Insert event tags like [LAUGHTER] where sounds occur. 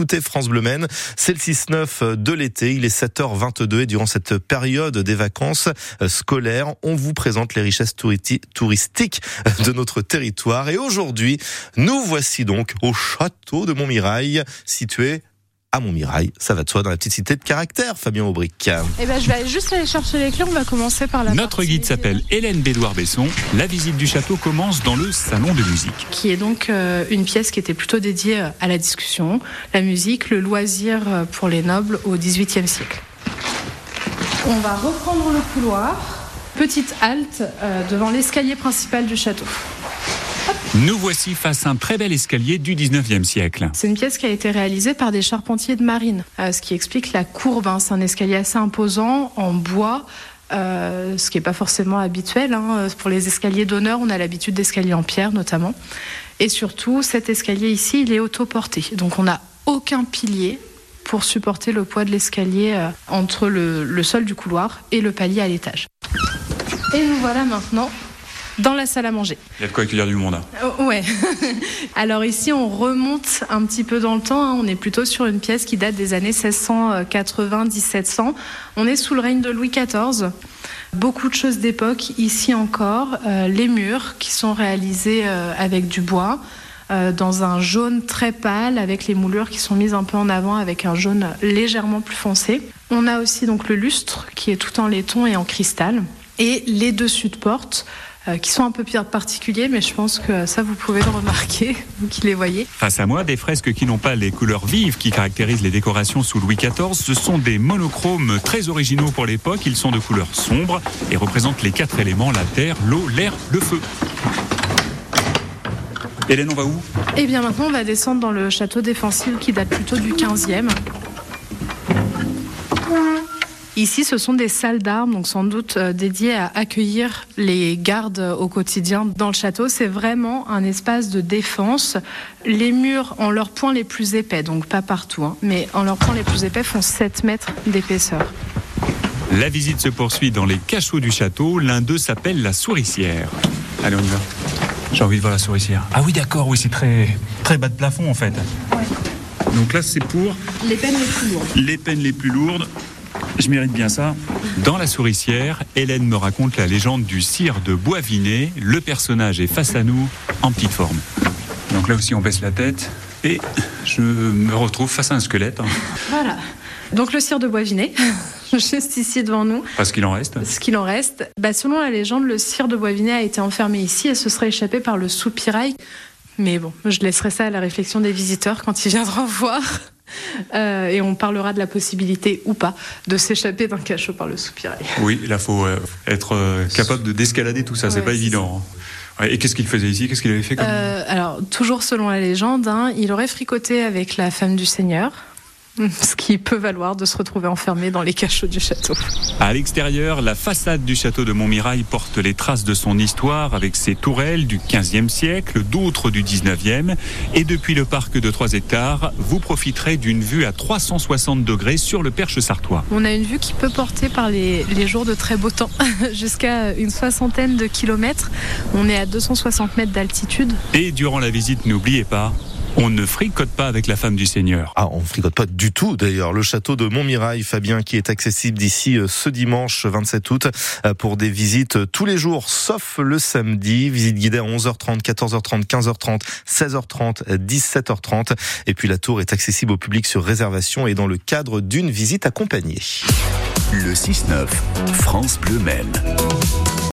Écoutez France Bleu c'est le 6-9 de l'été, il est 7h22 et durant cette période des vacances scolaires, on vous présente les richesses touristiques de notre territoire. Et aujourd'hui, nous voici donc au château de Montmirail, situé à Montmirail. Ça va de soi dans la petite cité de caractère, Fabien Aubric. Eh ben, je vais juste aller chercher les clés. On va commencer par la. Notre guide s'appelle Hélène Bédouard-Besson. La visite du château commence dans le salon de musique. Qui est donc euh, une pièce qui était plutôt dédiée euh, à la discussion, la musique, le loisir euh, pour les nobles au XVIIIe siècle. On va reprendre le couloir. Petite halte devant l'escalier principal du château. Nous voici face à un très bel escalier du 19e siècle. C'est une pièce qui a été réalisée par des charpentiers de marine, euh, ce qui explique la courbe. Hein. C'est un escalier assez imposant en bois. Euh, ce qui n'est pas forcément habituel. Hein. Pour les escaliers d'honneur, on a l'habitude d'escaliers en pierre notamment. Et surtout, cet escalier ici, il est autoporté. Donc on n'a aucun pilier pour supporter le poids de l'escalier euh, entre le, le sol du couloir et le palier à l'étage. Et nous voilà maintenant dans la salle à manger. Il y a de quoi accueillir du monde. Hein. Oh, ouais. [LAUGHS] Alors ici, on remonte un petit peu dans le temps. Hein. On est plutôt sur une pièce qui date des années 1680-1700. On est sous le règne de Louis XIV. Beaucoup de choses d'époque ici encore. Euh, les murs qui sont réalisés euh, avec du bois. Euh, dans un jaune très pâle avec les moulures qui sont mises un peu en avant avec un jaune légèrement plus foncé. On a aussi donc le lustre qui est tout en laiton et en cristal et les dessus de porte qui sont un peu particuliers, mais je pense que ça, vous pouvez le remarquer, [LAUGHS] vous qui les voyez. Face à moi, des fresques qui n'ont pas les couleurs vives qui caractérisent les décorations sous Louis XIV. Ce sont des monochromes très originaux pour l'époque. Ils sont de couleur sombre et représentent les quatre éléments, la terre, l'eau, l'air, le feu. Hélène, on va où? Eh bien maintenant, on va descendre dans le château défensif qui date plutôt du 15e. Ici, ce sont des salles d'armes, donc sans doute euh, dédiées à accueillir les gardes au quotidien dans le château. C'est vraiment un espace de défense. Les murs, en leurs points les plus épais, donc pas partout, hein, mais en leurs points les plus épais, font 7 mètres d'épaisseur. La visite se poursuit dans les cachots du château. L'un d'eux s'appelle la souricière. Allez, on y va. J'ai envie de voir la souricière. Ah oui, d'accord, oui, c'est très, très bas de plafond en fait. Donc là, c'est pour. Les peines les plus lourdes. Les peines les plus lourdes. Je mérite bien ça. Dans La Souricière, Hélène me raconte la légende du cire de Boisvinet. Le personnage est face à nous, en petite forme. Donc là aussi, on baisse la tête et je me retrouve face à un squelette. Voilà. Donc le cire de Boisvinet, [LAUGHS] juste ici devant nous. Parce qu'il en reste Ce qu'il en reste. Bah, selon la légende, le cire de Boisvinet a été enfermé ici et se serait échappé par le soupirail. Mais bon, je laisserai ça à la réflexion des visiteurs quand ils viendront [LAUGHS] voir. [LAUGHS] Euh, et on parlera de la possibilité ou pas de s'échapper d'un cachot par le soupirail. Oui, là, faut euh, être euh, capable de d'escalader tout ça, c'est pas évident. Hein. Et qu'est-ce qu'il faisait ici? Qu'est-ce qu'il avait fait comme... Alors, toujours selon la légende, hein, il aurait fricoté avec la femme du Seigneur. [LAUGHS] ce qui peut valoir de se retrouver enfermé dans les cachots du château. À l'extérieur, la façade du château de Montmirail porte les traces de son histoire avec ses tourelles du 15e siècle, d'autres du 19e. Et depuis le parc de 3 hectares, vous profiterez d'une vue à 360 degrés sur le Perche sartois. On a une vue qui peut porter par les, les jours de très beau temps [LAUGHS] jusqu'à une soixantaine de kilomètres. On est à 260 mètres d'altitude. Et durant la visite, n'oubliez pas, on ne fricote pas avec la femme du Seigneur. Ah, on ne fricote pas du tout d'ailleurs. Le château de Montmirail, Fabien, qui est accessible d'ici euh, ce dimanche 27 août euh, pour des visites euh, tous les jours, sauf le samedi. Visite guidée à 11h30, 14h30, 15h30, 16h30, 17h30. Et puis la tour est accessible au public sur réservation et dans le cadre d'une visite accompagnée. Le 6-9, France Bleu Maine.